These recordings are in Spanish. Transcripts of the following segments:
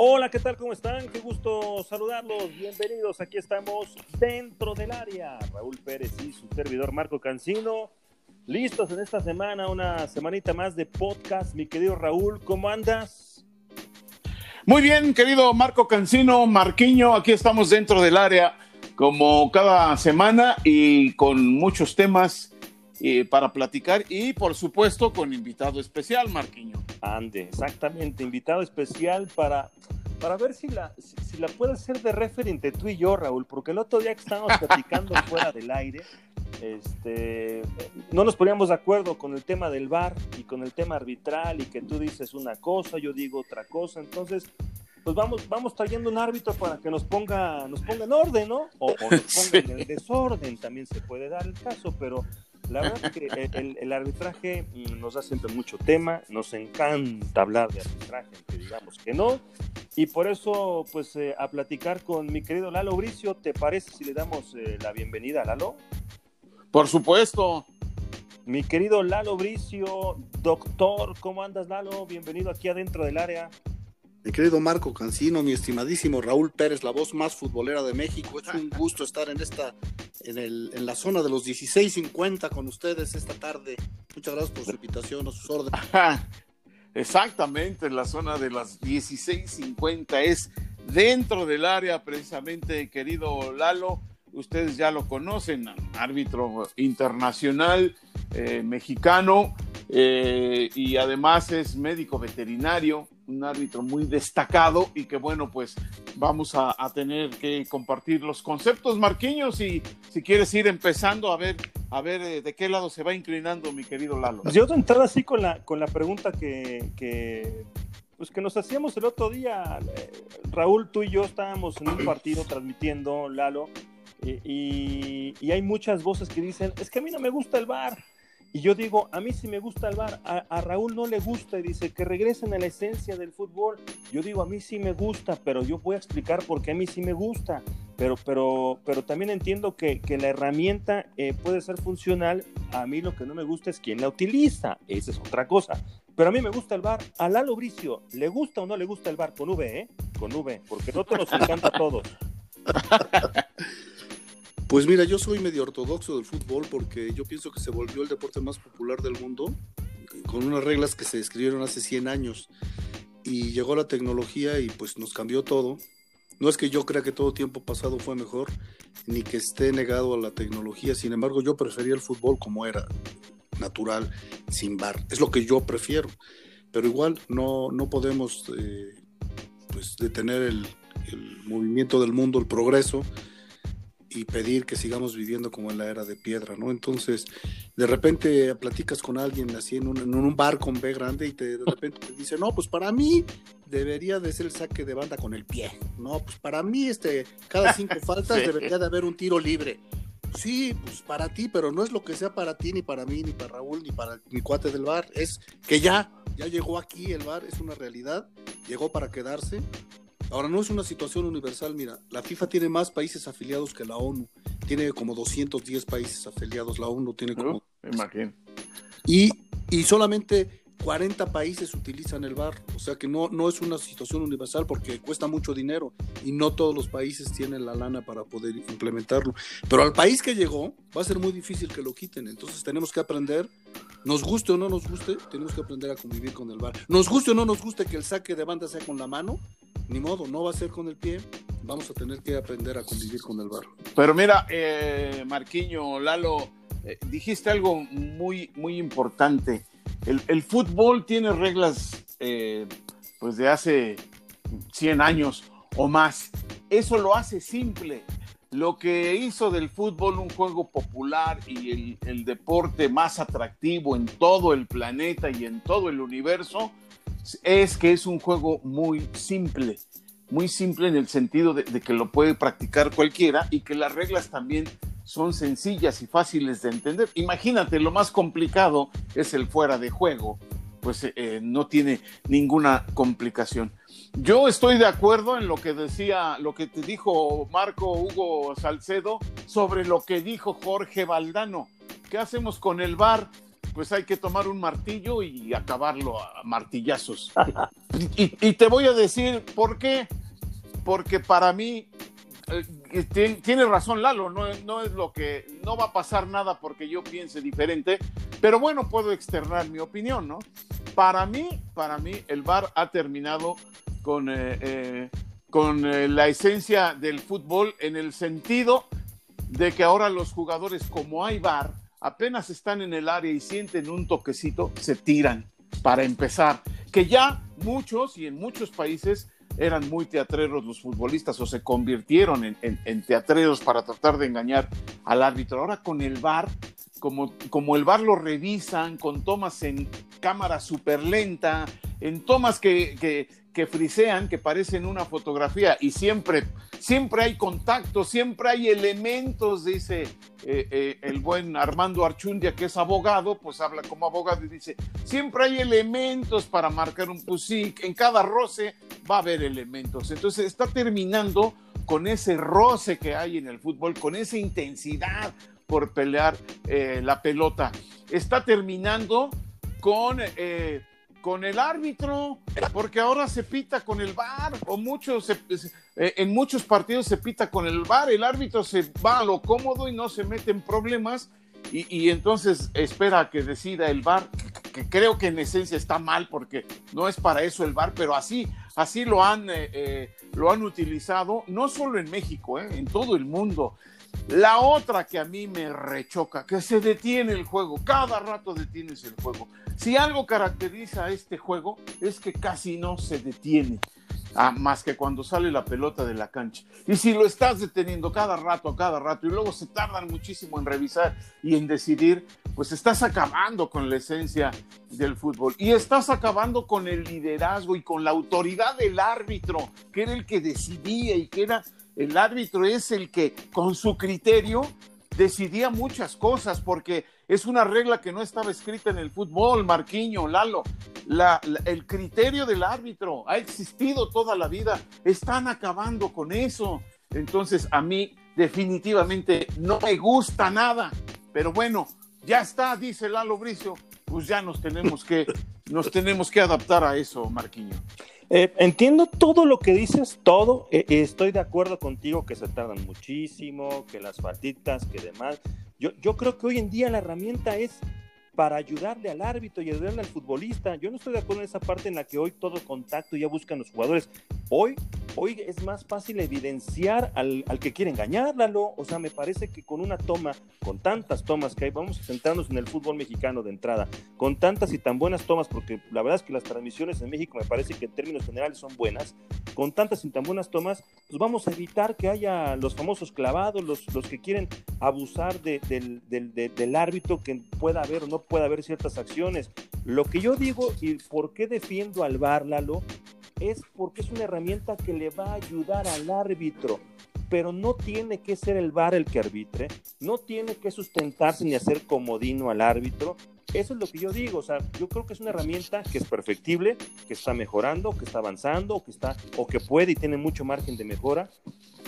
Hola, ¿qué tal? ¿Cómo están? Qué gusto saludarlos. Bienvenidos. Aquí estamos dentro del área. Raúl Pérez y su servidor Marco Cancino. Listos en esta semana, una semanita más de podcast. Mi querido Raúl, ¿cómo andas? Muy bien, querido Marco Cancino, Marquiño, aquí estamos dentro del área como cada semana y con muchos temas eh, para platicar y por supuesto con invitado especial, Marquiño. Ande, exactamente, invitado especial para, para ver si la, si, la puede ser de referente tú y yo, Raúl, porque el otro día que estábamos platicando fuera del aire, este, no nos poníamos de acuerdo con el tema del VAR y con el tema arbitral y que tú dices una cosa, yo digo otra cosa, entonces pues vamos, vamos trayendo un árbitro para que nos ponga, nos ponga en orden, ¿no? O, o nos ponga en el desorden, también se puede dar el caso, pero la verdad es que el, arbitraje nos da siempre mucho tema, nos encanta hablar de arbitraje, que digamos que no, y por eso, pues, eh, a platicar con mi querido Lalo Bricio, ¿te parece si le damos eh, la bienvenida a Lalo? Por supuesto. Mi querido Lalo Bricio, doctor, ¿cómo andas, Lalo? Bienvenido aquí adentro del área. Mi querido Marco Cancino, mi estimadísimo Raúl Pérez, la voz más futbolera de México. Es un gusto estar en esta, en, el, en la zona de los 16.50 con ustedes esta tarde. Muchas gracias por su invitación, a sus órdenes. Exactamente, en la zona de las 16.50 es dentro del área precisamente, querido Lalo. Ustedes ya lo conocen, árbitro internacional eh, mexicano eh, y además es médico veterinario un árbitro muy destacado y que bueno, pues vamos a, tener que compartir los conceptos, Marquiños, y si quieres ir empezando a ver, a ver eh, de qué lado se va inclinando mi querido Lalo. Yo de entrada así con la, con la pregunta que, pues que nos hacíamos el otro día, eh, Raúl, tú y yo estábamos en un partido transmitiendo, Lalo, y, y hay muchas voces que dicen, es que a mí no me gusta el bar y yo digo, a mí sí me gusta el bar, a, Raúl no le gusta y dice que regresen a la esencia del fútbol. Yo digo, a mí sí me gusta, pero yo voy a explicar por qué a mí sí me gusta. Pero, pero, pero también entiendo que, que la herramienta eh, puede ser funcional. A mí lo que no me gusta es quién la utiliza. Esa es otra cosa. Pero a mí me gusta el bar. A Lalo Bricio, ¿le gusta o no le gusta el bar? Con V, ¿eh? Con V, porque nosotros nos encanta a todos. Pues mira, yo soy medio ortodoxo del fútbol porque yo pienso que se volvió el deporte más popular del mundo con unas reglas que se escribieron hace 100 años y llegó la tecnología y pues nos cambió todo. No es que yo crea que todo tiempo pasado fue mejor, ni que esté negado a la tecnología, sin embargo yo prefería el fútbol como era, natural, sin bar. Es lo que yo prefiero, pero igual no, no podemos eh, pues, detener el, el movimiento del mundo, el progreso y pedir que sigamos viviendo como en la era de piedra, ¿no? Entonces, de repente platicas con alguien así en un, en un bar con B grande y te, de repente te dice, no, pues para mí debería de ser el saque de banda con el pie, ¿no? Pues para mí, este, cada cinco faltas debería de haber un tiro libre. Sí, pues para ti, pero no es lo que sea para ti, ni para mí, ni para Raúl, ni para mi cuate del bar. Es que ya, ya llegó aquí el bar, es una realidad, llegó para quedarse Ahora, no es una situación universal, mira, la FIFA tiene más países afiliados que la ONU, tiene como 210 países afiliados, la ONU tiene como... imagino. Y, y solamente 40 países utilizan el VAR, o sea que no, no es una situación universal porque cuesta mucho dinero y no todos los países tienen la lana para poder implementarlo. Pero al país que llegó va a ser muy difícil que lo quiten, entonces tenemos que aprender, nos guste o no nos guste, tenemos que aprender a convivir con el VAR. Nos guste o no nos guste que el saque de banda sea con la mano, ni modo, no va a ser con el pie, vamos a tener que aprender a convivir con el bar. Pero mira, eh, Marquiño, Lalo, eh, dijiste algo muy, muy importante. El, fútbol tiene reglas eh, pues de hace 100 años o más. Eso lo hace simple. Lo que hizo del fútbol un juego popular y el deporte más atractivo en todo el planeta y en todo el universo es que es un juego muy simple, muy simple en el sentido de, que lo puede practicar cualquiera y que las reglas también son sencillas y fáciles de entender. Imagínate, lo más complicado es el fuera de juego, pues eh, no tiene ninguna complicación. Yo estoy de acuerdo en lo que decía, lo que te dijo Marco Hugo Salcedo sobre lo que dijo Jorge Valdano. ¿Qué hacemos con el VAR? Pues hay que tomar un martillo y acabarlo a martillazos. Y, te voy a decir por qué. Porque para mí, eh, tiene razón Lalo, no, no es lo que, no va a pasar nada porque yo piense diferente, pero bueno, puedo externar mi opinión, ¿no? Para mí, para mí, el VAR ha terminado con, eh, eh, con la esencia del fútbol en el sentido de que ahora los jugadores, como hay VAR, apenas están en el área y sienten un toquecito, se tiran para empezar. Que ya muchos y en muchos países eran muy teatreros los futbolistas o se convirtieron en, teatreros para tratar de engañar al árbitro. Ahora con el VAR, como, como el VAR lo revisan con tomas en cámara súper lenta, en tomas que, frisean, que parecen una fotografía y siempre, siempre hay contacto, siempre hay elementos, dice eh, eh, el buen Armando Archundia, que es abogado, pues habla como abogado y dice, siempre hay elementos para marcar un, pues en cada roce va a haber elementos. Entonces está terminando con ese roce que hay en el fútbol, con esa intensidad por pelear eh, la pelota. Está terminando con con el árbitro, porque ahora se pita con el VAR, o muchos, eh, en muchos partidos se pita con el VAR, el árbitro se va a lo cómodo y no se mete en problemas, y, entonces espera a que decida el VAR, que, creo que en esencia está mal, porque no es para eso el VAR, pero así, así lo han, eh, eh, lo han utilizado, no solo en México, en todo el mundo. La otra que a mí me rechoca, que se detiene el juego, cada rato detienes el juego. Si algo caracteriza a este juego es que casi no se detiene, ah, más que cuando sale la pelota de la cancha. Y si lo estás deteniendo cada rato, cada rato, y luego se tardan muchísimo en revisar y en decidir, pues estás acabando con la esencia del fútbol. Y estás acabando con el liderazgo y con la autoridad del árbitro, que era el que decidía y que era el árbitro es el que con su criterio decidía muchas cosas, porque es una regla que no estaba escrita en el fútbol, Marquiño, Lalo. el criterio del árbitro ha existido toda la vida. Están acabando con eso. Entonces, a mí definitivamente no me gusta nada. Pero bueno, ya está, dice Lalo Bricio. Pues ya nos tenemos que, nos tenemos que adaptar a eso, Marquiño. Eh, entiendo todo lo que dices, todo. Eh, estoy de acuerdo contigo que se tardan muchísimo, que las faltitas, que demás. Yo, yo creo que hoy en día la herramienta es para ayudarle al árbitro y ayudarle al futbolista. Yo no estoy de acuerdo en esa parte en la que hoy todo contacto ya buscan los jugadores. Hoy, hoy es más fácil evidenciar al, que quiere engañarlo. O sea, me parece que con una toma, con tantas tomas que hay, vamos a centrarnos en el fútbol mexicano de entrada, con tantas y tan buenas tomas, porque la verdad es que las transmisiones en México me parece que en términos generales son buenas, con tantas y tan buenas tomas, pues vamos a evitar que haya los famosos clavados, los, los que quieren abusar del, del, del árbitro que pueda haber o no puede haber ciertas acciones. Lo que yo digo y por qué defiendo al VAR, Lalo, es porque es una herramienta que le va a ayudar al árbitro, pero no tiene que ser el VAR el que arbitre, no tiene que sustentarse ni hacer comodino al árbitro. Eso es lo que yo digo, o sea, yo creo que es una herramienta que es perfectible, que está mejorando, que está avanzando, que está o que puede y tiene mucho margen de mejora,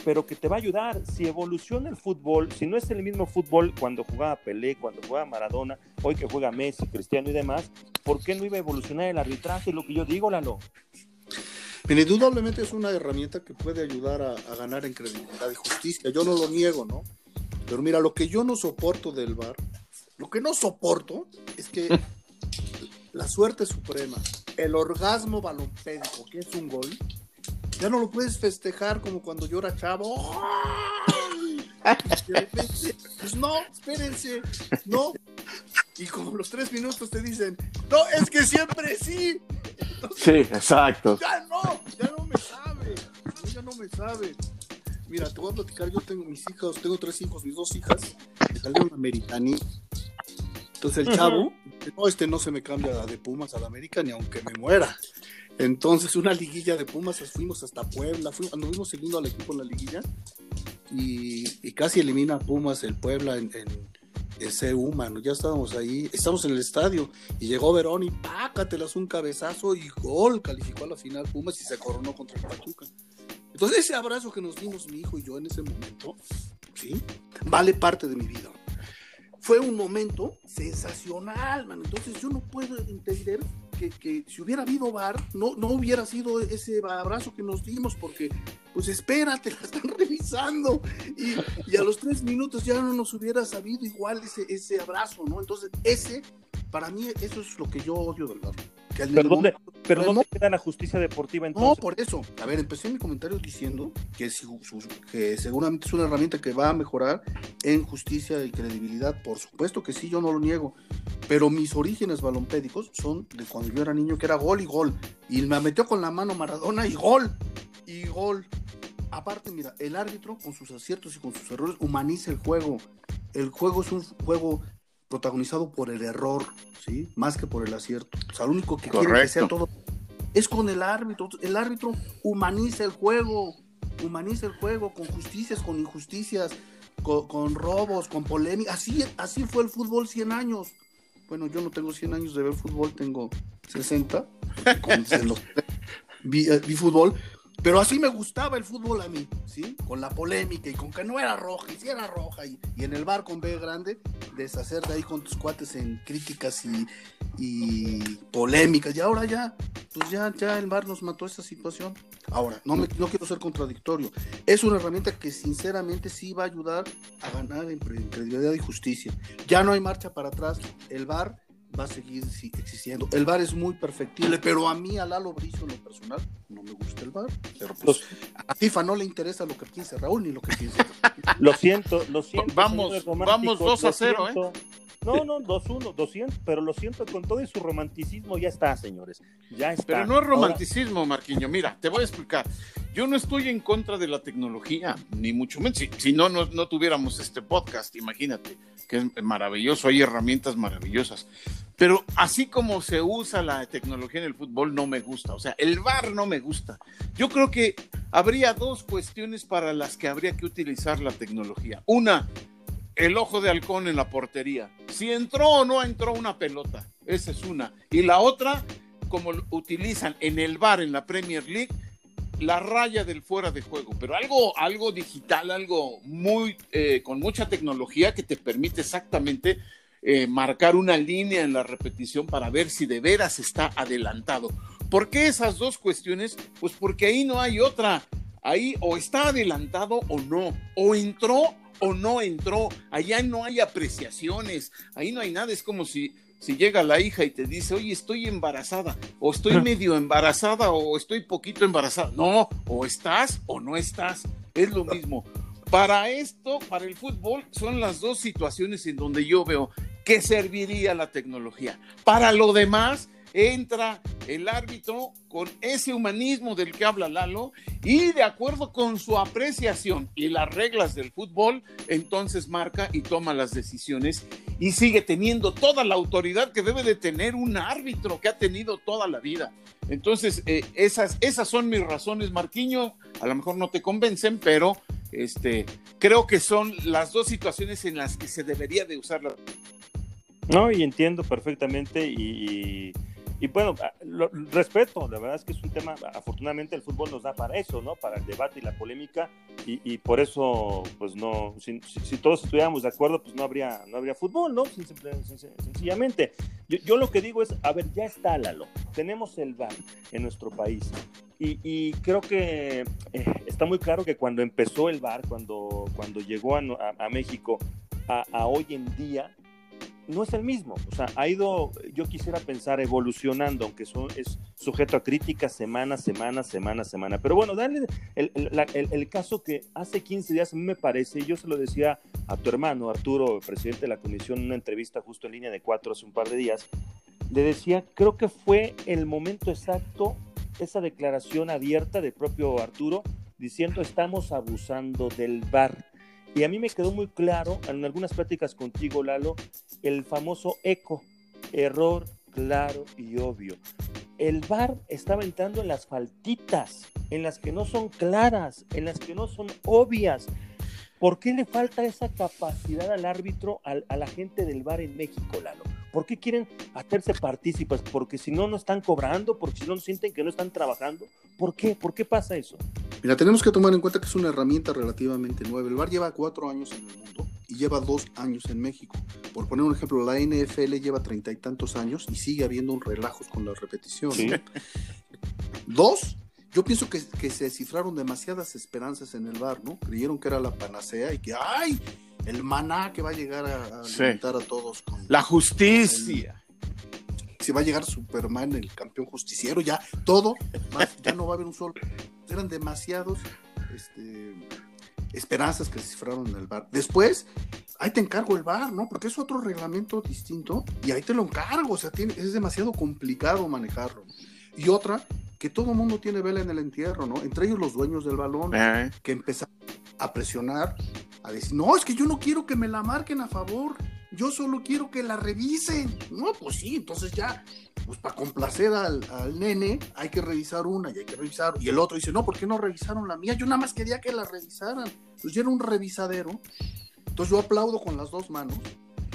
pero que te va a ayudar. Si evoluciona el fútbol, si no es el mismo fútbol cuando jugaba Pelé, cuando jugaba Maradona, hoy que juega Messi, Cristiano y demás, ¿por qué no iba a evolucionar el arbitraje? Lo que yo digo, Lalo. Pero indudablemente es una herramienta que puede ayudar a, a, ganar en credibilidad y justicia. Yo no lo niego, ¿no? Pero mira, lo que yo no soporto del VAR, lo que no soporto es que la suerte suprema, el orgasmo balompédico, que es un gol, ya no lo puedes festejar como cuando llora Chavo. pues no, espérense, no. Y como los tres minutos te dicen, no, es que siempre sí. sí, exacto. Ya no, ya no me sabe, ya no me sabe. Mira, te voy a platicar, yo tengo mis hijos, tengo tres hijos, mis dos hijas, que salieron americaní. Entonces el chavo, no, este no se me cambia de Pumas a la América ni aunque me muera. Entonces, una liguilla de Pumas, fuimos hasta Puebla, fuimos, anduvimos siguiendo al equipo en la liguilla y, casi elimina a Pumas el Puebla en, en, ese humano. Ya estábamos ahí, estamos en el estadio y llegó Verón y pácatelas un cabezazo y gol, calificó a la final Pumas y se coronó contra el Pachuca. Entonces, ese abrazo que nos dimos mi hijo y yo en ese momento, ¿sí? Vale parte de mi vida. Fue un momento sensacional, man. Entonces, yo no puedo entender que, que, si hubiera habido VAR, no, no hubiera sido ese abrazo que nos dimos, porque, pues espérate, la están revisando. Y, y a los tres minutos ya no nos hubiera sabido igual ese, ese abrazo, ¿no? Entonces, ese, para mí, eso es lo que yo odio del VAR. Que ¿Pero dónde, pero ¿dónde queda la justicia deportiva entonces? No, por eso. A ver, empecé mi comentario diciendo que, si, que seguramente es una herramienta que va a mejorar en justicia y credibilidad. Por supuesto que sí, yo no lo niego. Pero mis orígenes balompédicos son de cuando yo era niño, que era gol y gol. Y me metió con la mano Maradona y gol. Y gol. Aparte, mira, el árbitro con sus aciertos y con sus errores humaniza el juego. El juego es un juego protagonizado por el error, ¿sí? Más que por el acierto. O sea, lo único que Correcto. quiere que sea todo es con el árbitro. El árbitro humaniza el juego, humaniza el juego con justicias, con injusticias, con, con robos, con polémica. Así, así fue el fútbol 100 años. Bueno, yo no tengo 100 años de ver fútbol, tengo 60. Con, los, vi, vi fútbol, pero así me gustaba el fútbol a mí, ¿sí? Con la polémica y con que no era roja y si era roja y, y en el bar con B grande, deshacerte ahí con tus cuates en críticas y, y, polémicas. Y ahora ya, pues ya, ya el bar nos mató esa situación. Ahora, no, me, no quiero ser contradictorio. Es una herramienta que sinceramente sí va a ayudar a ganar en credibilidad y justicia. Ya no hay marcha para atrás. El bar va a seguir existiendo. El bar es muy perfectible, pero a mí, a Lalo Bricio, en lo personal, no me gusta el bar. Pero pues, a FIFA no le interesa lo que piense Raúl ni lo que piense. lo siento, lo siento. Vamos, vamos 2 a 0, ¿eh? No, no, 2-1, 200, pero lo siento, con todo y su romanticismo ya está, señores. Ya está. Pero no es romanticismo. Marquiño. Mira, te voy a explicar. Yo no estoy en contra de la tecnología, ni mucho menos. Si, si no, no, no tuviéramos este podcast, imagínate, que es maravilloso, hay herramientas maravillosas. Pero así como se usa la tecnología en el fútbol, no me gusta. O sea, el VAR no me gusta. Yo creo que habría dos cuestiones para las que habría que utilizar la tecnología. Una, el ojo de halcón en la portería. Si entró o no entró una pelota. Esa es una. Y la otra, como utilizan en el VAR en la Premier League, la raya del fuera de juego, pero algo, algo digital, algo muy, eh, con mucha tecnología que te permite exactamente eh, marcar una línea en la repetición para ver si de veras está adelantado. ¿Por qué esas dos cuestiones? Pues porque ahí no hay otra. Ahí o está adelantado o no, o entró o no entró. Allá no hay apreciaciones, ahí no hay nada. Es como si, si llega la hija y te dice, oye, estoy embarazada, o estoy medio embarazada, o estoy poquito embarazada. No, o estás o no estás. Es lo mismo. Para esto, para el fútbol, son las dos situaciones en donde yo veo que serviría la tecnología. Para lo demás, entra el árbitro con ese humanismo del que habla Lalo y de acuerdo con su apreciación y las reglas del fútbol, entonces marca y toma las decisiones y sigue teniendo toda la autoridad que debe de tener un árbitro que ha tenido toda la vida. Entonces, eh, esas, esas son mis razones, Marquiño. A lo mejor no te convencen, pero este, creo que son las dos situaciones en las que se debería de usar la no, y entiendo perfectamente y, y, bueno, lo, respeto, la verdad es que es un tema, afortunadamente el fútbol nos da para eso, ¿no? Para el debate y la polémica y, y por eso, pues no, si, si, todos estuviéramos de acuerdo, pues no habría, no habría fútbol, ¿no? sencillamente. Yo, yo, lo que digo es, a ver, ya está Lalo, tenemos el VAR en nuestro país y, y creo que eh, está muy claro que cuando empezó el VAR, cuando, cuando llegó a, a, a México, a, a hoy en día, no es el mismo. O sea, ha ido, yo quisiera pensar, evolucionando, aunque son, es sujeto a críticas semana, semana, semana, semana. Pero bueno, dale el, caso que hace 15 días me parece, yo se lo decía a tu hermano Arturo, presidente de la comisión, en una entrevista justo en línea de cuatro hace un par de días, le decía, creo que fue el momento exacto, esa declaración abierta del propio Arturo, diciendo estamos abusando del bar y a mí me quedó muy claro en algunas pláticas contigo, Lalo, el famoso eco, error claro y obvio. El VAR estaba entrando en las faltitas, en las que no son claras, en las que no son obvias. ¿Por qué le falta esa capacidad al árbitro, al, a la gente del VAR en México, Lalo? ¿Por qué quieren hacerse partícipes? Porque si no, no están cobrando, porque si no, sienten que no están trabajando. ¿Por qué? ¿Por qué pasa eso? Mira, tenemos que tomar en cuenta que es una herramienta relativamente nueva. El VAR lleva cuatro años en el mundo y lleva dos años en México. Por poner un ejemplo, la NFL lleva treinta y tantos años y sigue habiendo un relajos con la repetición. Dos, yo pienso que, se descifraron demasiadas esperanzas en el bar, ¿no? Creyeron que era la panacea y que, ¡ay! El maná que va a llegar a, alimentar a todos. Con, la justicia. si va a llegar Superman, el campeón justiciero, ya todo, ya no va a haber un solo. Eran demasiados este, esperanzas que se cifraron en el bar. Después, ahí te encargo el bar, ¿no? Porque es otro reglamento distinto y ahí te lo encargo, o sea, tiene, es demasiado complicado manejarlo. Y otra, que todo el mundo tiene vela en el entierro, ¿no? Entre ellos los dueños del balón, eh. que empezaron a presionar, a decir, no, es que yo no quiero que me la marquen a favor, yo solo quiero que la revisen. No, pues sí, entonces ya, pues para complacer al, nene hay que revisar una y hay que revisar. Y el otro dice, no, ¿por qué no revisaron la mía? Yo nada más quería que la revisaran. Pues yo era un revisadero. Entonces yo aplaudo con las dos manos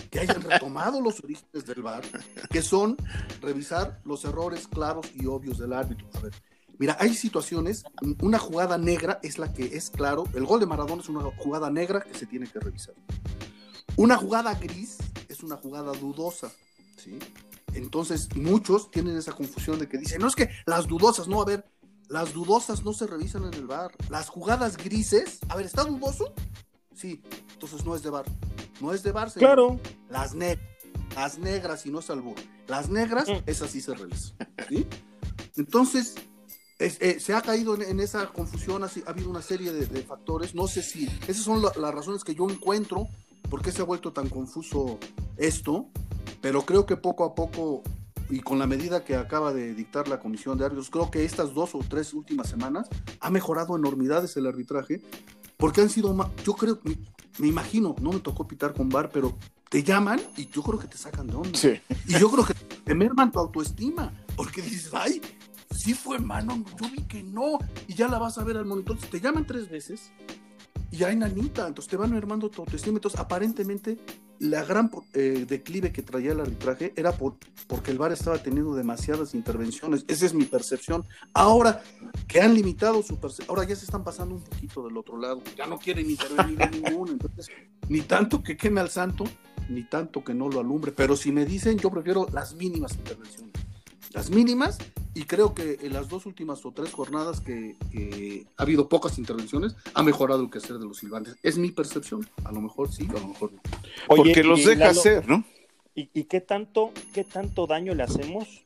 que hayan retomado los orígenes del VAR, que son revisar los errores claros y obvios del árbitro. A ver, mira, hay situaciones, una jugada negra es la que es claro, el gol de Maradona es una jugada negra que se tiene que revisar. Una jugada gris es una jugada dudosa, ¿sí? Entonces, muchos tienen esa confusión de que dicen, no es que las dudosas, no, a ver, las dudosas no se revisan en el bar. Las jugadas grises, a ver, ¿está dudoso? Sí, entonces no es de bar. No es de bar. Claro. Las, negras, las negras, y no es albur. Las negras, mm. esas sí se revisan. ¿sí? Entonces, eh, se ha caído en, esa confusión, ha, ha, habido una serie de, factores. No sé si esas son las razones que yo encuentro por qué se ha vuelto tan confuso esto, pero creo que poco a poco y con la medida que acaba de dictar la comisión de árbitros, creo que estas dos o tres últimas semanas ha mejorado enormidades el arbitraje porque han sido, yo creo, me, me imagino, no me tocó pitar con bar, pero te llaman y yo creo que te sacan de onda. Y yo creo que te merman tu autoestima, porque dices, ay, sí fue mano, yo vi que no, y ya la vas a ver al monitor. Te llaman tres veces y hay nanita, entonces te van mermando tu autoestima. Entonces, aparentemente, la gran eh, declive que traía el arbitraje era por, porque el VAR estaba teniendo demasiadas intervenciones. Esa es mi percepción. Ahora que han limitado su percepción, ahora ya se están pasando un poquito del otro lado. Ya no quieren intervenir ninguno. Entonces, ni tanto que queme al santo, ni tanto que no lo alumbre. Pero si me dicen, yo prefiero las mínimas intervenciones. Las mínimas y creo que en las dos últimas o tres jornadas que, ha habido pocas intervenciones, ha mejorado el quehacer de los silbantes. Es mi percepción. A lo mejor sí, a lo mejor no. Porque los deja hacer, ¿no? ¿Y, qué, tanto, qué tanto daño le hacemos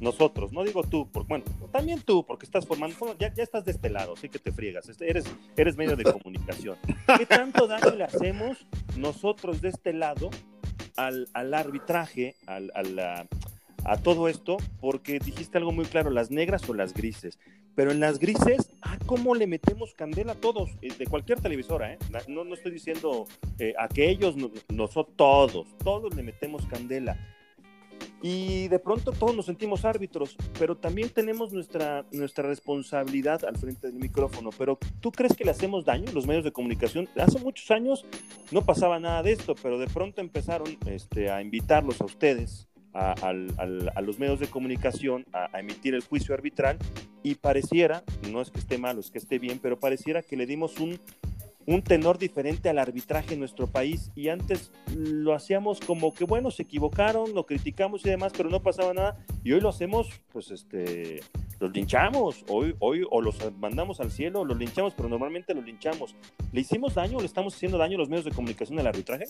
nosotros? No digo tú, porque, bueno, también tú, porque estás formando, ya, ya estás de este lado, así que te friegas, este, eres, eres medio de comunicación. ¿Qué tanto daño le hacemos nosotros de este lado al, al arbitraje, al, a la a todo esto porque dijiste algo muy claro, las negras o las grises. Pero en las grises, ah, ¿cómo le metemos candela a todos? Eh, de cualquier televisora, ¿eh? No, no estoy diciendo eh, a que ellos, no, son todos, todos le metemos candela. Y de pronto todos nos sentimos árbitros, pero también tenemos nuestra, nuestra responsabilidad al frente del micrófono. Pero ¿tú crees que le hacemos daño los medios de comunicación? Hace muchos años no pasaba nada de esto, pero de pronto empezaron este, a invitarlos a ustedes a, los medios de comunicación a, emitir el juicio arbitral y pareciera, no es que esté malo, es que esté bien, pero pareciera que le dimos un, un tenor diferente al arbitraje en nuestro país y antes lo hacíamos como que bueno, se equivocaron, lo criticamos y demás, pero no pasaba nada y hoy lo hacemos, pues este, los linchamos, hoy, hoy o los mandamos al cielo los linchamos, pero normalmente los linchamos. ¿Le hicimos daño o le estamos haciendo daño a los medios de comunicación al arbitraje?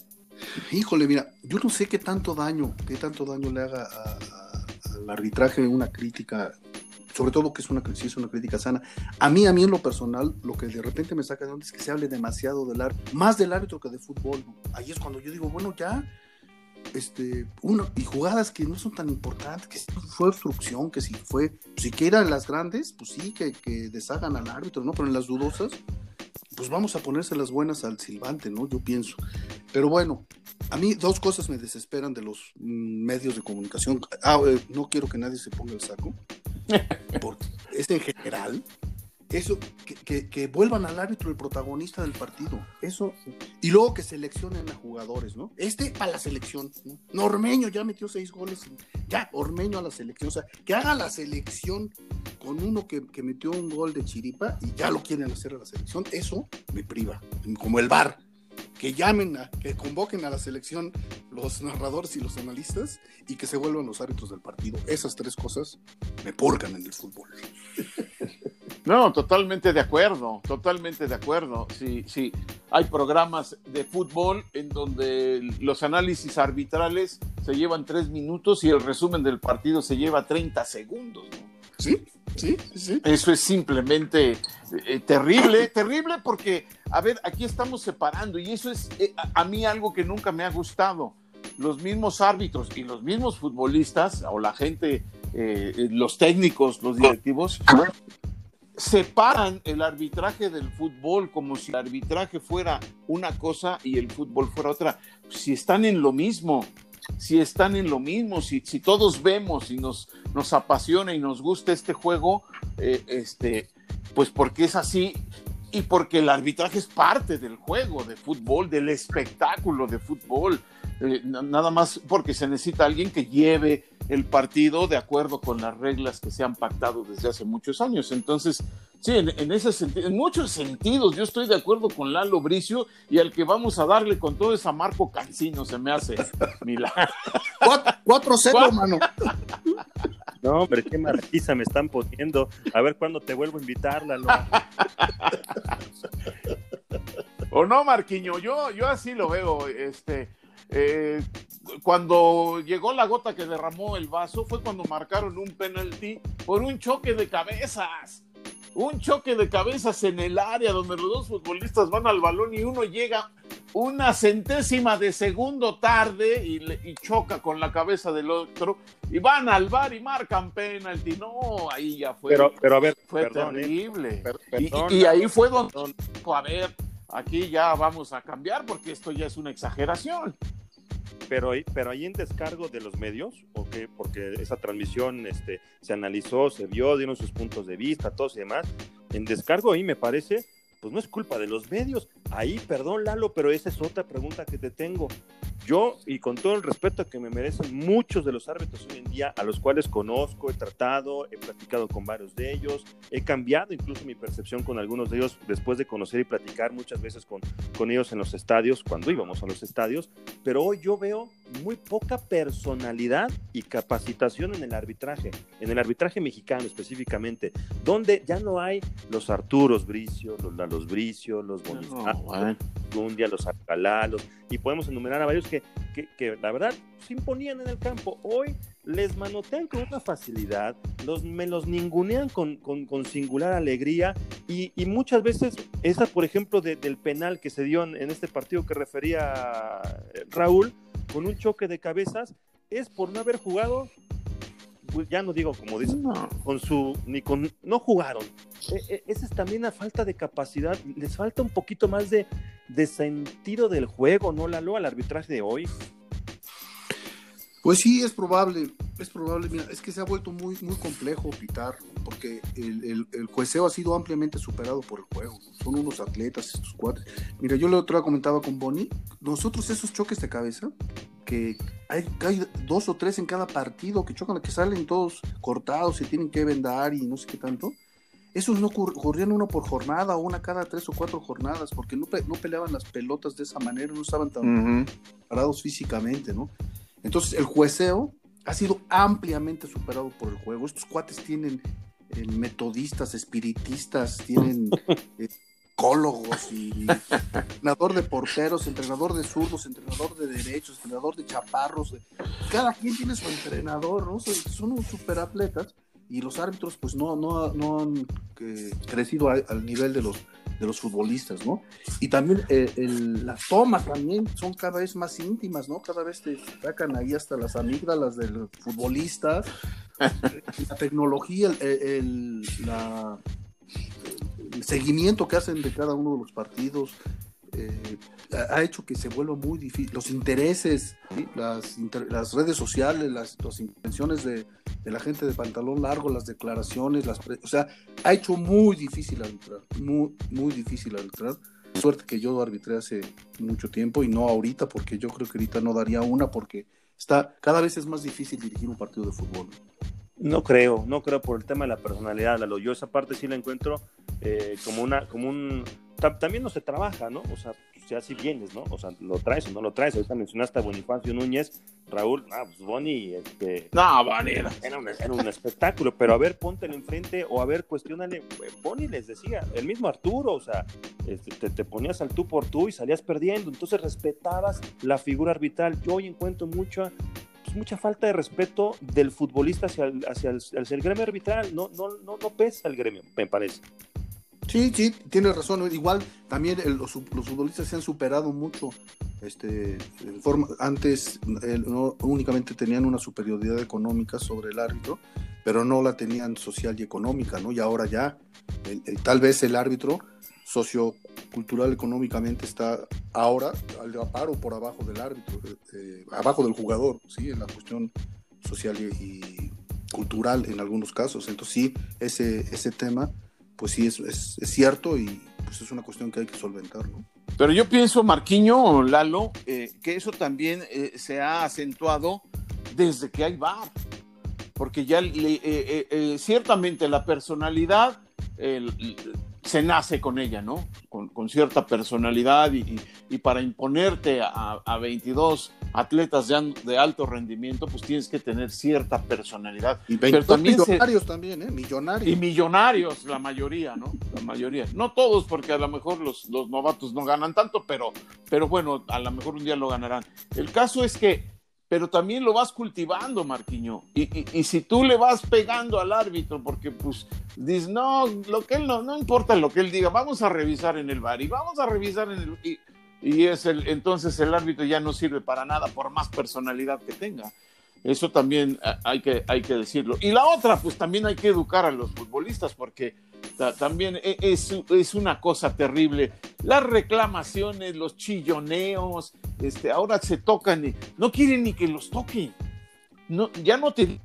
Híjole, mira, yo no sé qué tanto daño, qué tanto daño le haga al arbitraje una crítica sobre todo que es una, si una crítica sana. A mí, a mí en lo personal, lo que de repente me saca de onda es que se hable demasiado del árbitro, más del árbitro que de fútbol. Ahí es cuando yo digo, bueno, ya, este, uno, y jugadas que no son tan importantes, que si fue obstrucción, que si fue, si que eran las grandes, pues sí, que, que deshagan al árbitro, ¿no? Pero en las dudosas, pues vamos a ponerse las buenas al silbante, ¿no? Yo pienso. Pero bueno, a mí dos cosas me desesperan de los mm, medios de comunicación. Ah, eh, no quiero que nadie se ponga el saco. Porque es en general. Eso, que, vuelvan al árbitro el protagonista del partido. Eso. Y luego que seleccionen a jugadores, ¿no? Este para la selección. ¿no? Ormeño ya metió seis goles. Ya, Ormeño a la selección. O sea, que haga la selección con uno que, que metió un gol de chiripa y ya lo quieren hacer a la selección. Eso me priva. Como el bar que llamen, a, que convoquen a la selección los narradores y los analistas y que se vuelvan los árbitros del partido. Esas tres cosas me purgan en el fútbol. No, totalmente de acuerdo, totalmente de acuerdo. Sí, sí, hay programas de fútbol en donde los análisis arbitrales se llevan tres minutos y el resumen del partido se lleva 30 segundos. Sí, sí, sí. Eso es simplemente eh, terrible, terrible porque, a ver, aquí estamos separando y eso es eh, a, mí algo que nunca me ha gustado. Los mismos árbitros y los mismos futbolistas o la gente, eh, los técnicos, los directivos, separan el arbitraje del fútbol como si el arbitraje fuera una cosa y el fútbol fuera otra. Si están en lo mismo, si están en lo mismo, si, si todos vemos y nos, nos apasiona y nos gusta este juego, eh, este, pues porque es así y porque el arbitraje es parte del juego de fútbol, del espectáculo de fútbol. Eh, nada más porque se necesita alguien que lleve el partido de acuerdo con las reglas que se han pactado desde hace muchos años. Entonces, sí, en, en ese sentido, en muchos sentidos, yo estoy de acuerdo con Lalo Bricio y al que vamos a darle con todo es a Marco Cancino, se me hace milagro. 4-0, mano. No, hombre, qué marquiza me están poniendo. A ver cuándo te vuelvo a invitar, Lalo. o no, Marquiño, yo, yo así lo veo, este eh, cuando llegó la gota que derramó el vaso fue cuando marcaron un penalti por un choque de cabezas. Un choque de cabezas en el área donde los dos futbolistas van al balón y uno llega una centésima de segundo tarde y, le, y choca con la cabeza del otro y van al bar y marcan penalti. No, ahí ya fue. Pero, pero a ver, fue perdón, terrible. eh, per- perdón, y, y ahí fue donde, a ver, aquí ya vamos a cambiar porque esto ya es una exageración. Pero, pero ahí en descargo de los medios, ¿o porque esa transmisión este, se analizó, se vio, dieron sus puntos de vista, todos y demás. En descargo ahí me parece, pues no es culpa de los medios. Ahí, perdón Lalo, pero esa es otra pregunta que te tengo. Yo, y con todo el respeto que me merecen muchos de los árbitros hoy en día, a los cuales conozco, he tratado, he platicado con varios de ellos, he cambiado incluso mi percepción con algunos de ellos después de conocer y platicar muchas veces con, con ellos en los estadios, cuando íbamos a los estadios, pero hoy yo veo muy poca personalidad y capacitación en el arbitraje, en el arbitraje mexicano específicamente, donde ya no hay los Arturos Bricio, los Lalos Bricio, los bueno. Dundia, los Alcalá, los- y podemos enumerar a varios que, que, que, la verdad se imponían en el campo. Hoy les manotean con una facilidad, los, me los ningunean con, con, con singular alegría y, y, muchas veces esa, por ejemplo, de, del penal que se dio en, en, este partido que refería Raúl, con un choque de cabezas, es por no haber jugado pues ya no digo como dicen, no. con su, ni con, no jugaron. E, e, esa es también la falta de capacidad, les falta un poquito más de, de sentido del juego, ¿no, Lalo, al arbitraje de hoy? Pues sí, es probable, es probable, mira, es que se ha vuelto muy, muy complejo pitar, porque el, el, el jueceo ha sido ampliamente superado por el juego, son unos atletas estos cuates. Mira, yo la otra comentaba con Bonnie, nosotros esos choques de cabeza, que hay, hay, dos o tres en cada partido que chocan, que salen todos cortados, se tienen que vendar y no sé qué tanto. Esos no ocurrían uno por jornada o una cada tres o cuatro jornadas, porque no, no peleaban las pelotas de esa manera, no estaban tan uh -huh. parados físicamente, ¿no? Entonces, el jueceo ha sido ampliamente superado por el juego. Estos cuates tienen eh, metodistas, espiritistas, tienen eh, psicólogos y entrenador de porteros, entrenador de zurdos, entrenador de derechos, entrenador de chaparros. Cada quien tiene su entrenador, ¿no? Son unos superatletas y los árbitros pues no, no, no han eh, crecido a, al nivel de los, de los futbolistas, ¿no? Y también eh, el, las tomas también son cada vez más íntimas, ¿no? Cada vez te sacan ahí hasta las amígdalas del futbolista, la tecnología, el, el, la, el, seguimiento que hacen de cada uno de los partidos. Eh, ha hecho que se vuelva muy difícil. Los intereses, ¿sí? las, inter las, redes sociales, las, las intenciones de, de, la gente de pantalón largo, las declaraciones, las o sea, ha hecho muy difícil arbitrar, muy, muy difícil arbitrar. Suerte que yo arbitré hace mucho tiempo y no ahorita, porque yo creo que ahorita no daría una, porque está cada vez es más difícil dirigir un partido de fútbol. No creo, no creo por el tema de la personalidad, Lalo. Yo esa parte sí la encuentro eh, como una, como un, también no se trabaja, ¿no? O sea, pues ya si vienes, ¿no? O sea, lo traes o no lo traes. Ahorita mencionaste a Bonifacio Núñez, Raúl, ah, pues Boni, este... No, Boni era... Era un, era un espectáculo, pero a ver, póntelo enfrente o a ver, cuestionale. Boni les decía, el mismo Arturo, o sea, este, te, te, ponías al tú por tú y salías perdiendo, entonces respetabas la figura arbitral. Yo hoy encuentro mucha, pues, mucha falta de respeto del futbolista hacia el, hacia el, hacia el gremio arbitral, no, no, no, no pesa el gremio, me parece. Sí, sí, tienes razón. Igual también los, futbolistas se han superado mucho. Este, antes el, no, únicamente tenían una superioridad económica sobre el árbitro, pero no la tenían social y económica, ¿no? Y ahora ya, el, tal vez el árbitro sociocultural económicamente está ahora al par por abajo del árbitro, eh, abajo del jugador, ¿sí? En la cuestión social y, y, cultural en algunos casos. Entonces sí, ese, ese tema pues sí es, es, es, cierto y pues es una cuestión que hay que solventar, ¿no? Pero yo pienso, Marquiño, Lalo, eh, que eso también eh, se ha acentuado desde que hay VAR, porque ya le, eh, ciertamente la personalidad se nace con ella, ¿no? Con, con cierta personalidad y, y, y, para imponerte a, a 22 atletas de, de, alto rendimiento, pues tienes que tener cierta personalidad. Y Pero también millonarios se... también, ¿eh? Millonarios. Y millonarios, la mayoría, ¿no? La mayoría. No todos, porque a lo mejor los, los novatos no ganan tanto, pero, pero bueno, a lo mejor un día lo ganarán. El caso es que pero también lo vas cultivando, Marquiño. Y, y, y, si tú le vas pegando al árbitro, porque pues dices, no, lo que él no, no importa lo que él diga, vamos a revisar en el bar y vamos a revisar en el. Y, y es el, entonces el árbitro ya no sirve para nada por más personalidad que tenga. Eso también hay que, hay que decirlo. Y la otra, pues también hay que educar a los futbolistas, porque también es, es, una cosa terrible. Las reclamaciones, los chilloneos, este, ahora se tocan, y no quieren ni que los toquen. No, ya no te...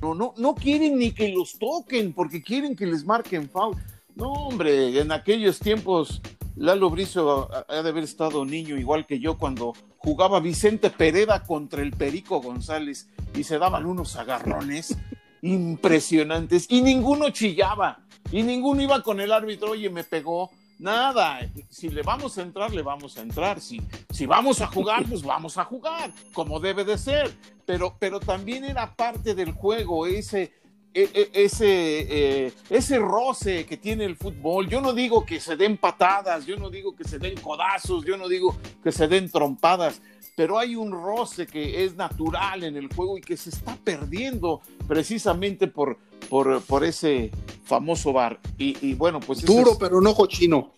No, no, no quieren ni que los toquen porque quieren que les marquen foul. No, hombre, en aquellos tiempos Lalo Brizo ha de haber estado niño igual que yo cuando jugaba Vicente Pereda contra el Perico González y se daban unos agarrones impresionantes y ninguno chillaba y ninguno iba con el árbitro, oye, me pegó. Nada, si le vamos a entrar, le vamos a entrar. Si, si vamos a jugar, pues vamos a jugar, como debe de ser. Pero, pero también era parte del juego ese, ese, eh, ese roce que tiene el fútbol. Yo no digo que se den patadas, yo no digo que se den codazos, yo no digo que se den trompadas, pero hay un roce que es natural en el juego y que se está perdiendo precisamente por, por, por ese famoso bar. Y, y bueno, pues... Duro, es... pero no cochino.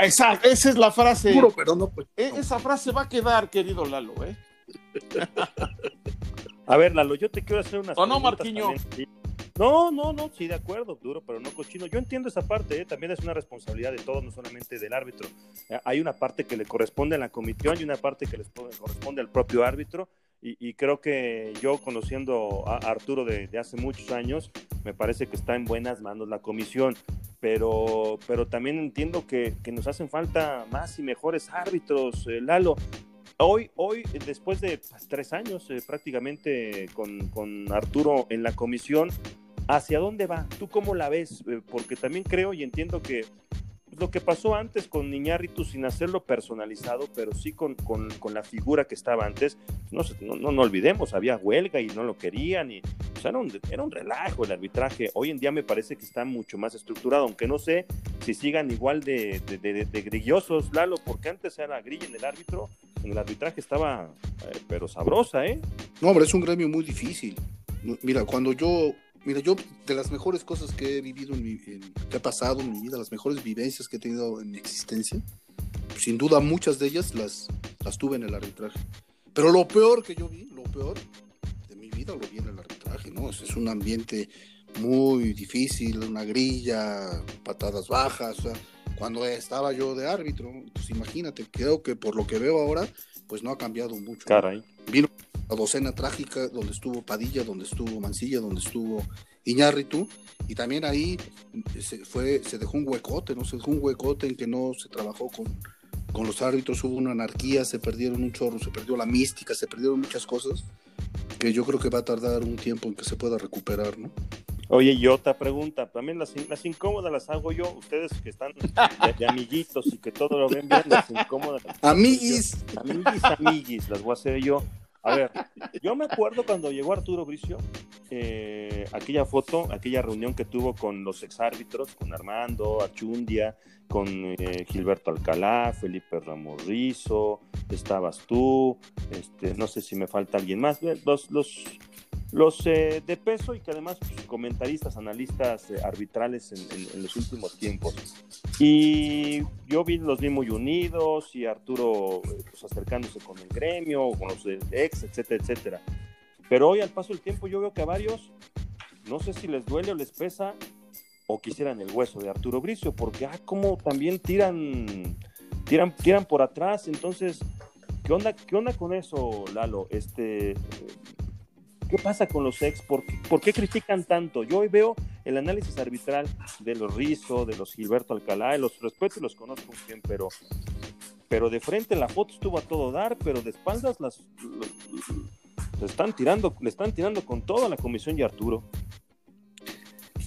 Esa, esa es la frase. Duro, pero no cochino. Esa frase va a quedar, querido Lalo, ¿eh? A ver, Lalo, yo te quiero hacer una. ¿O no, Marquiño? También. No, no, no, sí, de acuerdo, duro, pero no cochino. Yo entiendo esa parte, ¿eh? también es una responsabilidad de todos, no solamente del árbitro. Hay una parte que le corresponde a la comisión y una parte que le corresponde al propio árbitro. Y, creo que yo, conociendo a Arturo de, hace muchos años, me parece que está en buenas manos la comisión. Pero, pero también entiendo que, nos hacen falta más y mejores árbitros, eh, Lalo. Hoy, hoy, después de tres años eh, prácticamente con, con Arturo en la comisión, ¿Hacia dónde va? ¿Tú cómo la ves? Eh, porque también creo y entiendo que lo que pasó antes con Niñarritu sin hacerlo personalizado, pero sí con, con, con la figura que estaba antes, no, no, no, olvidemos, había huelga y no lo querían, y o sea, era, un, era un relajo el arbitraje. Hoy en día me parece que está mucho más estructurado, aunque no sé si sigan igual de, de, de, de grillosos, Lalo, porque antes era grilla en el árbitro, en el arbitraje estaba, eh, pero sabrosa, ¿eh? No, hombre, es un gremio muy difícil. Mira, cuando yo Mira, yo de las mejores cosas que he vivido, en mi, en, que ha pasado en mi vida, las mejores vivencias que he tenido en mi existencia, sin duda muchas de ellas las, las tuve en el arbitraje. Pero lo peor que yo vi, lo peor de mi vida lo vi en el arbitraje, ¿no? Es, es un ambiente muy difícil, una grilla, patadas bajas, o sea, cuando estaba yo de árbitro, pues imagínate, creo que por lo que veo ahora, pues no ha cambiado mucho. Caray. Vino la docena trágica donde estuvo Padilla, donde estuvo Mancilla, donde estuvo Iñárritu, y también ahí se, fue, se dejó un huecote, ¿no? Se dejó un huecote en que no se trabajó con, con los árbitros, hubo una anarquía, se perdieron un chorro, se perdió la mística, se perdieron muchas cosas que yo creo que va a tardar un tiempo en que se pueda recuperar, ¿no? Oye, y otra pregunta, también las, las incómodas las hago yo, ustedes que están de, amiguitos y que todo lo ven bien, las incómodas. Amiguis. Amiguis, amiguis, las voy a hacer yo. A ver, yo me acuerdo cuando llegó Arturo Bricio, eh, aquella foto, aquella reunión que tuvo con los exárbitros, con Armando, Achundia, con eh, Gilberto Alcalá, Felipe Ramos Rizo, estabas tú, este, no sé si me falta alguien más, los, los los eh, de peso y que además pues, comentaristas, analistas eh, arbitrales en, los últimos tiempos. Y yo vi, los vi muy unidos y Arturo eh, pues, acercándose con el gremio, con los ex, etcétera, etcétera. Pero hoy al paso del tiempo yo veo que a varios, no sé si les duele o les pesa o quisieran el hueso de Arturo Bricio, porque ah, como también tiran, tiran, tiran por atrás, entonces, ¿qué onda, qué onda con eso, Lalo? Este, ¿Qué pasa con los ex? ¿Por qué, critican tanto? Yo hoy veo el análisis arbitral de los Rizo, de los Gilberto Alcalá, los respeto y los conozco bien, pero, pero de frente la foto estuvo a todo dar, pero de espaldas las, le están tirando, le están tirando con toda la comisión y Arturo.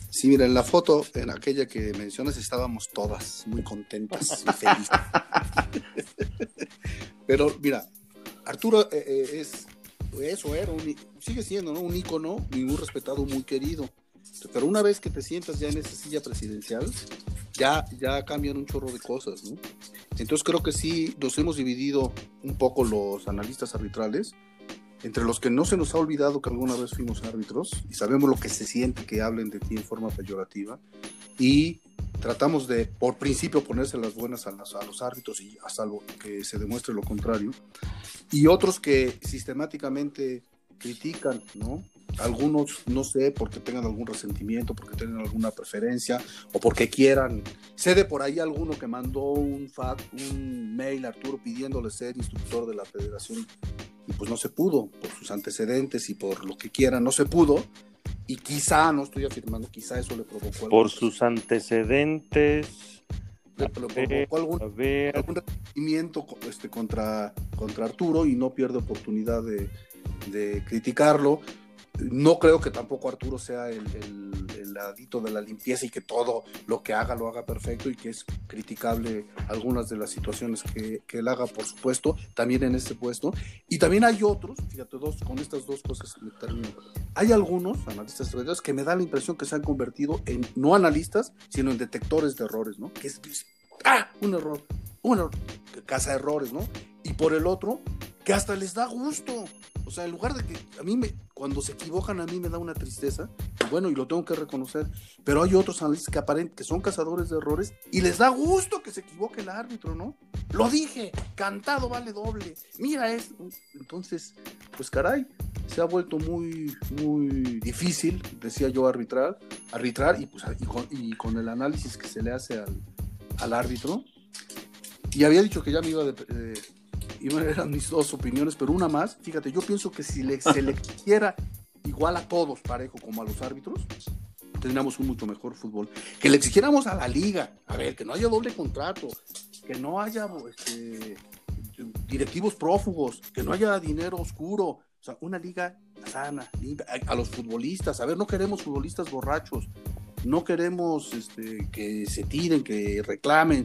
Sí, mira, en la foto, en aquella que mencionas, estábamos todas muy contentas y felices. Pero mira, Arturo eh, eh, es eso era, un, sigue siendo un ícono y muy respetado, muy querido. Pero una vez que te sientas ya en esa silla presidencial, ya, ya cambian un chorro de cosas, ¿no? Entonces creo que sí nos hemos dividido un poco los analistas arbitrales, entre los que no se nos ha olvidado que alguna vez fuimos árbitros y sabemos lo que se siente que hablen de ti en forma peyorativa, y tratamos de, por principio, ponerse las buenas a, a los árbitros y hasta lo que se demuestre lo contrario. Y otros que sistemáticamente critican, ¿no? Algunos, no sé, porque tengan algún resentimiento, porque tengan alguna preferencia o porque quieran. Sé de por ahí alguno que mandó un, fax, un mail a Arturo pidiéndole ser instructor de la federación y pues no se pudo, por sus antecedentes y por lo que quieran, no se pudo y quizá, no estoy afirmando, quizá eso le provocó. Por sus antecedentes. Le, provocó algún, algún este, contra, contra Arturo y no pierde oportunidad de, de criticarlo no creo que tampoco Arturo sea el, el, ladito de la limpieza y que todo lo que haga lo haga perfecto y que es criticable algunas de las situaciones que, que él haga, por supuesto, también en este puesto. Y también hay otros, fíjate, dos, con estas dos cosas termino. Hay algunos analistas que me da la impresión que se han convertido en no analistas, sino en detectores de errores, ¿no? Que es, ah, un error, un error, que caza errores, ¿no? Y por el otro, que hasta les da gusto. O sea, en lugar de que a mí me, cuando se equivocan a mí me da una tristeza, bueno, y lo tengo que reconocer, pero hay otros analistas que aparentemente que son cazadores de errores y les da gusto que se equivoque el árbitro, ¿no? Lo dije, cantado vale doble. Mira esto. Entonces, pues caray, se ha vuelto muy, muy difícil, decía yo, arbitrar, arbitrar y, pues, y, con, el análisis que se le hace al, al árbitro. Y había dicho que ya me iba de, eh, y eran mis dos opiniones, pero una más, fíjate, yo pienso que si se le quisiera igual a todos parejo como a los árbitros, tendríamos un mucho mejor fútbol. Que le exigiéramos a la liga, a ver, que no haya doble contrato, que no haya este, directivos prófugos, que no haya dinero oscuro, o sea, una liga sana, limpia, a, los futbolistas, a ver, no queremos futbolistas borrachos, no queremos este, que se tiren, que reclamen,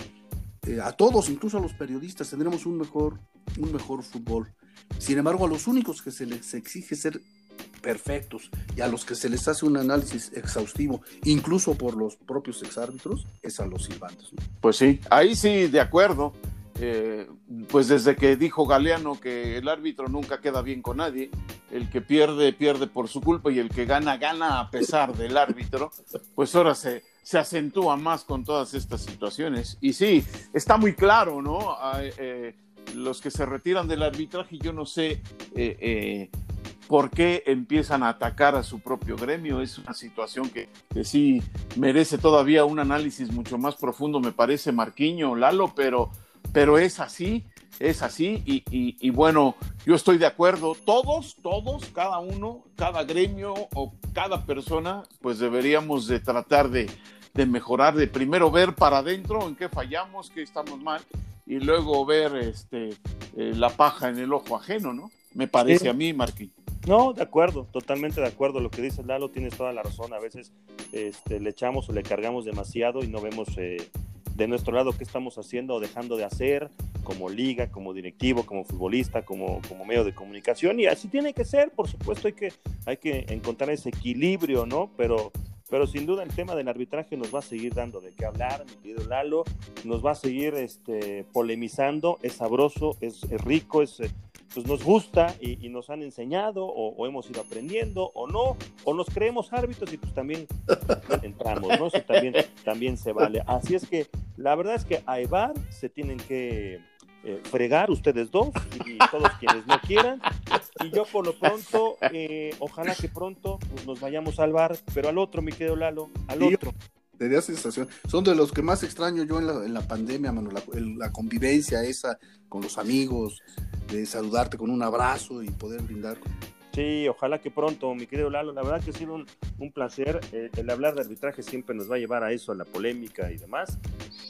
eh, a todos, incluso a los periodistas, tendremos un mejor, un mejor fútbol. Sin embargo, a los únicos que se les exige ser perfectos y a los que se les hace un análisis exhaustivo, incluso por los propios exárbitros, es a los silbantes. Pues sí, ahí sí, de acuerdo. Eh, pues desde que dijo Galeano que el árbitro nunca queda bien con nadie, el que pierde, pierde por su culpa y el que gana, gana a pesar del árbitro, pues ahora se, se acentúa más con todas estas situaciones. Y sí, está muy claro, ¿no? Eh, los que se retiran del arbitraje, yo no sé eh, eh, por qué empiezan a atacar a su propio gremio. Es una situación que, que, sí merece todavía un análisis mucho más profundo, me parece, Marquiño, Lalo, pero, pero es así es así y, bueno, yo estoy de acuerdo, todos, todos, cada uno, cada gremio o cada persona, pues deberíamos de tratar de, mejorar, de primero ver para adentro en qué fallamos, qué estamos mal y luego ver este, eh, la paja en el ojo ajeno, ¿no? Me parece a mí, Marquín. No, de acuerdo, totalmente de acuerdo. Lo que dice Lalo, tienes toda la razón. A veces este, le echamos o le cargamos demasiado y no vemos eh, de nuestro lado qué estamos haciendo o dejando de hacer como liga, como directivo, como futbolista, como, como medio de comunicación. Y así tiene que ser, por supuesto, hay que, hay que encontrar ese equilibrio, ¿no? Pero, pero sin duda el tema del arbitraje nos va a seguir dando de qué hablar, mi querido Lalo, nos va a seguir este, polemizando, es sabroso, es, es rico, es, pues nos gusta y, nos han enseñado o, hemos ido aprendiendo o no, o nos creemos árbitros y pues también entramos, ¿no? Eso también, también se vale. Así es que la verdad es que a Evar se tienen que eh, fregar ustedes dos y todos quienes no quieran. Y yo por lo pronto, eh, ojalá que pronto pues, nos vayamos al bar, pero al otro, mi querido Lalo, al otro. Tenía sensación. Son de los que más extraño yo en la, en la pandemia, mano, la, la, convivencia esa con los amigos, de saludarte con un abrazo y poder brindar. Sí, ojalá que pronto, mi querido Lalo. La verdad que ha sido un, un placer. Eh, el hablar de arbitraje siempre nos va a llevar a eso, a la polémica y demás.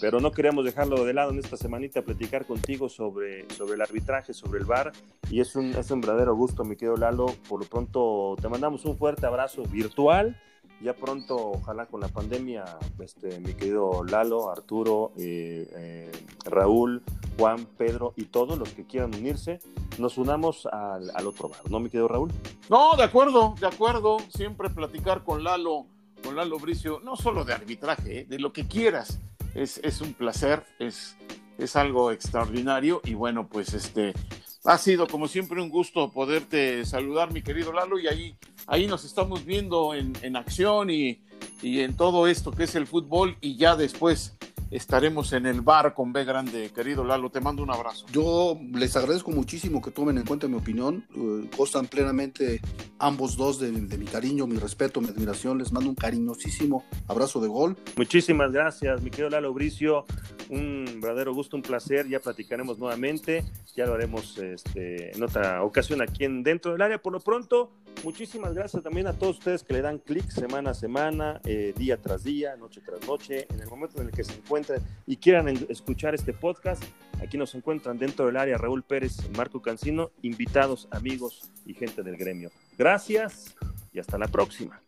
Pero no queríamos dejarlo de lado en esta semanita, platicar contigo sobre, sobre el arbitraje, sobre el bar. Y es un, es un verdadero gusto, mi querido Lalo. Por lo pronto, te mandamos un fuerte abrazo virtual ya pronto, ojalá con la pandemia, este, mi querido Lalo, Arturo, eh, eh, Raúl, Juan, Pedro y todos los que quieran unirse, nos unamos al, otro bar, ¿no, mi querido Raúl? No, de acuerdo, de acuerdo. Siempre platicar con Lalo, con Lalo Bricio, no solo de arbitraje, ¿eh? de lo que quieras. Es, es un placer, es, es algo extraordinario y bueno, pues este ha sido como siempre un gusto poderte saludar, mi querido Lalo, y ahí, ahí nos estamos viendo en, en acción y, y, en todo esto que es el fútbol y ya después estaremos en el bar con B Grande, querido Lalo, te mando un abrazo. Yo les agradezco muchísimo que tomen en cuenta mi opinión, uh, costan plenamente ambos dos de, de, mi cariño, mi respeto, mi admiración, les mando un cariñosísimo abrazo de gol. Muchísimas gracias, mi querido Lalo Bricio, un verdadero gusto, un placer, ya platicaremos nuevamente, ya lo haremos este, en otra ocasión aquí en dentro del área, por lo pronto, muchísimas gracias también a todos ustedes que le dan clic semana a semana, eh, día tras día, noche tras noche, en el momento en el que se encuentran y quieran escuchar este podcast, aquí nos encuentran dentro del área Raúl Pérez, Marco Cancino, invitados, amigos y gente del gremio. Gracias y hasta la próxima.